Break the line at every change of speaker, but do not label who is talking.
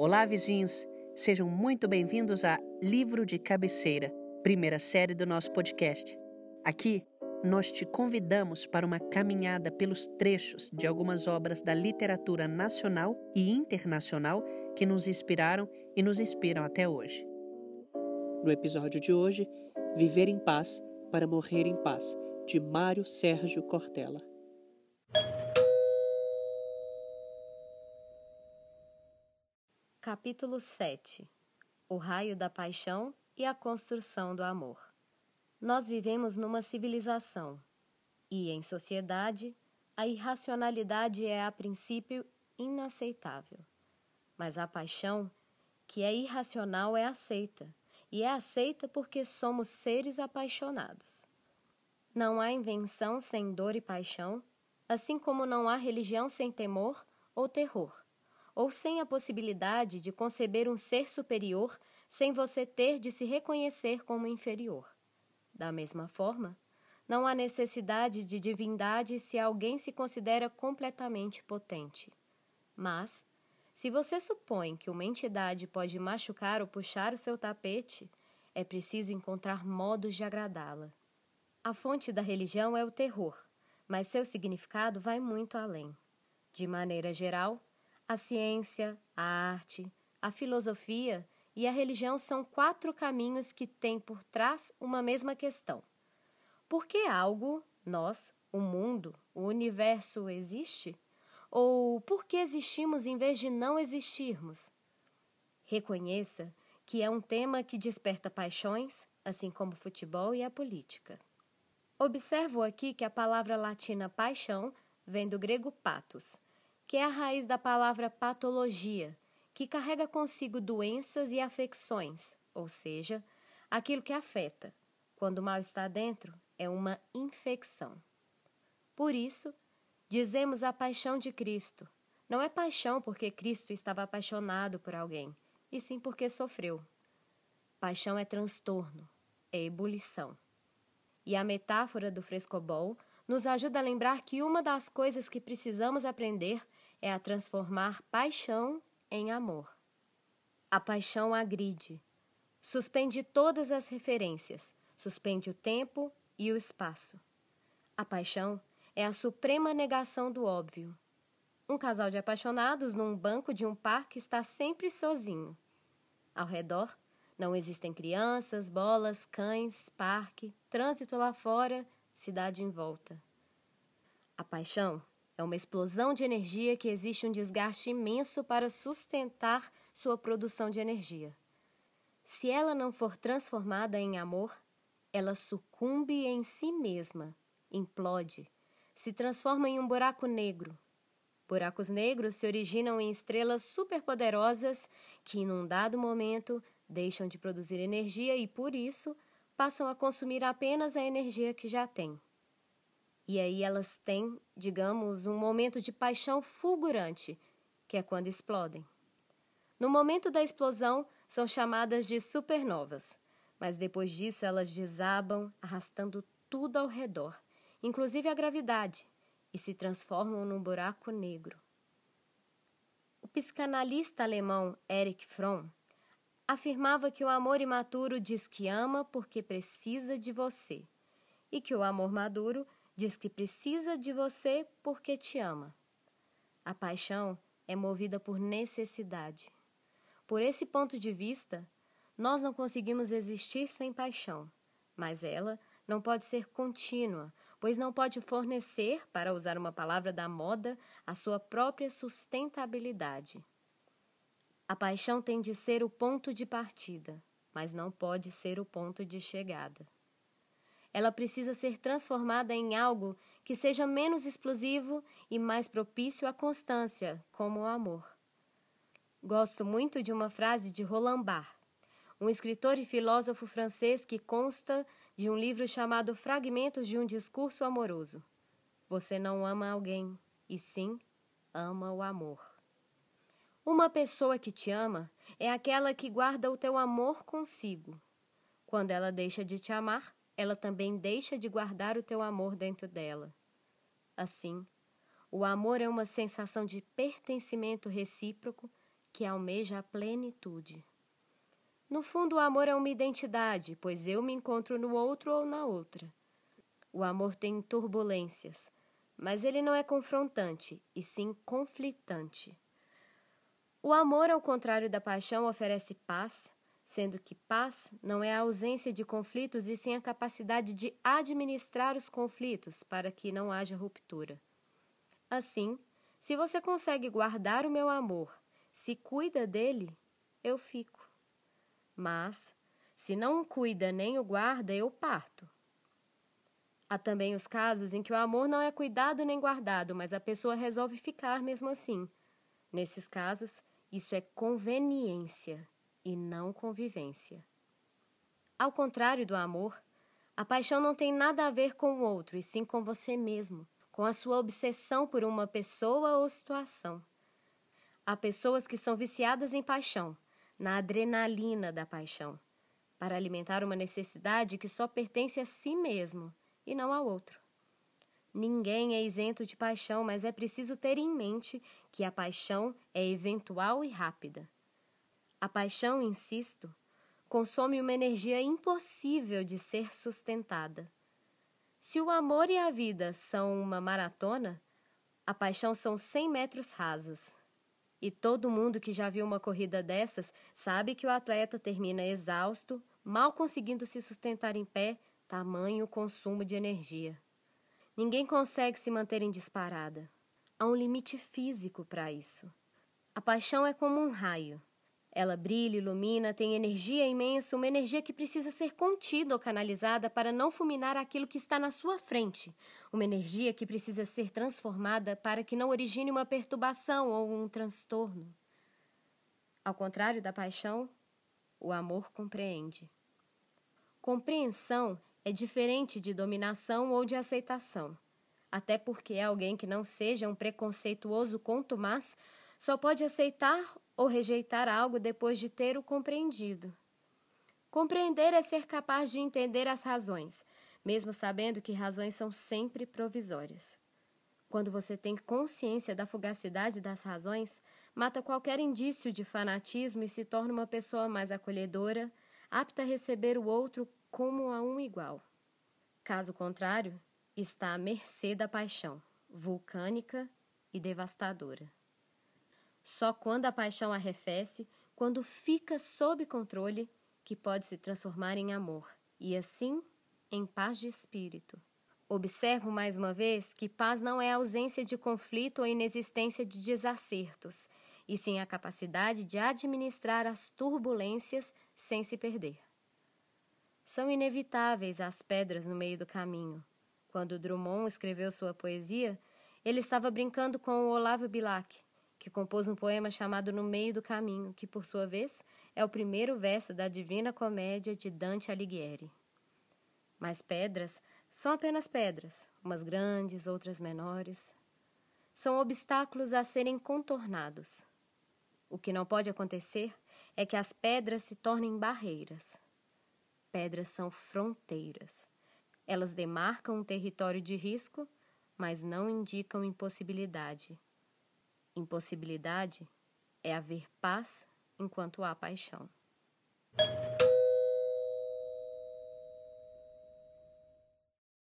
Olá, vizinhos! Sejam muito bem-vindos a Livro de Cabeceira, primeira série do nosso podcast. Aqui, nós te convidamos para uma caminhada pelos trechos de algumas obras da literatura nacional e internacional que nos inspiraram e nos inspiram até hoje. No episódio de hoje, Viver em Paz para Morrer em Paz, de Mário Sérgio Cortella.
Capítulo 7 O raio da paixão e a construção do amor. Nós vivemos numa civilização e, em sociedade, a irracionalidade é a princípio inaceitável. Mas a paixão, que é irracional, é aceita, e é aceita porque somos seres apaixonados. Não há invenção sem dor e paixão, assim como não há religião sem temor ou terror ou sem a possibilidade de conceber um ser superior sem você ter de se reconhecer como inferior. Da mesma forma, não há necessidade de divindade se alguém se considera completamente potente. Mas, se você supõe que uma entidade pode machucar ou puxar o seu tapete, é preciso encontrar modos de agradá-la. A fonte da religião é o terror, mas seu significado vai muito além. De maneira geral, a ciência, a arte, a filosofia e a religião são quatro caminhos que têm por trás uma mesma questão. Por que algo, nós, o mundo, o universo, existe? Ou por que existimos em vez de não existirmos? Reconheça que é um tema que desperta paixões, assim como o futebol e a política. Observo aqui que a palavra latina paixão vem do grego patos, que é a raiz da palavra patologia, que carrega consigo doenças e afecções, ou seja, aquilo que afeta. Quando o mal está dentro, é uma infecção. Por isso, dizemos a paixão de Cristo. Não é paixão porque Cristo estava apaixonado por alguém, e sim porque sofreu. Paixão é transtorno, é ebulição. E a metáfora do frescobol nos ajuda a lembrar que uma das coisas que precisamos aprender é a transformar paixão em amor. A paixão agride, suspende todas as referências, suspende o tempo e o espaço. A paixão é a suprema negação do óbvio. Um casal de apaixonados num banco de um parque está sempre sozinho. Ao redor, não existem crianças, bolas, cães, parque, trânsito lá fora, cidade em volta. A paixão é uma explosão de energia que existe um desgaste imenso para sustentar sua produção de energia. Se ela não for transformada em amor, ela sucumbe em si mesma, implode, se transforma em um buraco negro. Buracos negros se originam em estrelas superpoderosas que, num dado momento, deixam de produzir energia e, por isso, passam a consumir apenas a energia que já têm. E aí elas têm, digamos, um momento de paixão fulgurante, que é quando explodem. No momento da explosão, são chamadas de supernovas, mas depois disso elas desabam, arrastando tudo ao redor, inclusive a gravidade, e se transformam num buraco negro. O psicanalista alemão Erich Fromm afirmava que o amor imaturo diz que ama porque precisa de você, e que o amor maduro Diz que precisa de você porque te ama. A paixão é movida por necessidade. Por esse ponto de vista, nós não conseguimos existir sem paixão, mas ela não pode ser contínua, pois não pode fornecer, para usar uma palavra da moda, a sua própria sustentabilidade. A paixão tem de ser o ponto de partida, mas não pode ser o ponto de chegada. Ela precisa ser transformada em algo que seja menos explosivo e mais propício à constância, como o amor. Gosto muito de uma frase de Roland Barthes, um escritor e filósofo francês que consta de um livro chamado Fragmentos de um Discurso Amoroso. Você não ama alguém, e sim ama o amor. Uma pessoa que te ama é aquela que guarda o teu amor consigo. Quando ela deixa de te amar, ela também deixa de guardar o teu amor dentro dela. Assim, o amor é uma sensação de pertencimento recíproco que almeja a plenitude. No fundo, o amor é uma identidade, pois eu me encontro no outro ou na outra. O amor tem turbulências, mas ele não é confrontante, e sim conflitante. O amor, ao contrário da paixão, oferece paz, sendo que paz não é a ausência de conflitos e sim a capacidade de administrar os conflitos para que não haja ruptura. Assim, se você consegue guardar o meu amor, se cuida dele, eu fico. Mas, se não o cuida nem o guarda, eu parto. Há também os casos em que o amor não é cuidado nem guardado, mas a pessoa resolve ficar mesmo assim. Nesses casos, isso é conveniência e não convivência. Ao contrário do amor, a paixão não tem nada a ver com o outro, e sim com você mesmo, com a sua obsessão por uma pessoa ou situação. Há pessoas que são viciadas em paixão, na adrenalina da paixão, para alimentar uma necessidade que só pertence a si mesmo e não ao outro. Ninguém é isento de paixão, mas é preciso ter em mente que a paixão é eventual e rápida. A paixão, insisto, consome uma energia impossível de ser sustentada. Se o amor e a vida são uma maratona, a paixão são 100 metros rasos. E todo mundo que já viu uma corrida dessas sabe que o atleta termina exausto, mal conseguindo se sustentar em pé, tamanho consumo de energia. Ninguém consegue se manter em disparada. Há um limite físico para isso. A paixão é como um raio. Ela brilha, ilumina, tem energia imensa, uma energia que precisa ser contida ou canalizada para não fulminar aquilo que está na sua frente, uma energia que precisa ser transformada para que não origine uma perturbação ou um transtorno. Ao contrário da paixão, o amor compreende. Compreensão é diferente de dominação ou de aceitação, até porque alguém que não seja um preconceituoso contumaz só pode aceitar ou rejeitar algo depois de ter o compreendido. Compreender é ser capaz de entender as razões, mesmo sabendo que razões são sempre provisórias. Quando você tem consciência da fugacidade das razões, mata qualquer indício de fanatismo e se torna uma pessoa mais acolhedora, apta a receber o outro como a um igual. Caso contrário, está à mercê da paixão, vulcânica e devastadora. Só quando a paixão arrefece, quando fica sob controle, que pode se transformar em amor, e assim em paz de espírito. Observo mais uma vez que paz não é ausência de conflito ou inexistência de desacertos, e sim a capacidade de administrar as turbulências sem se perder. São inevitáveis as pedras no meio do caminho. Quando Drummond escreveu sua poesia, ele estava brincando com o Olavo Bilac, que compôs um poema chamado No Meio do Caminho, que, por sua vez, é o primeiro verso da Divina Comédia de Dante Alighieri. Mas pedras são apenas pedras, umas grandes, outras menores. São obstáculos a serem contornados. O que não pode acontecer é que as pedras se tornem barreiras. Pedras são fronteiras. Elas demarcam um território de risco, mas não indicam impossibilidade. Impossibilidade é haver paz enquanto há paixão.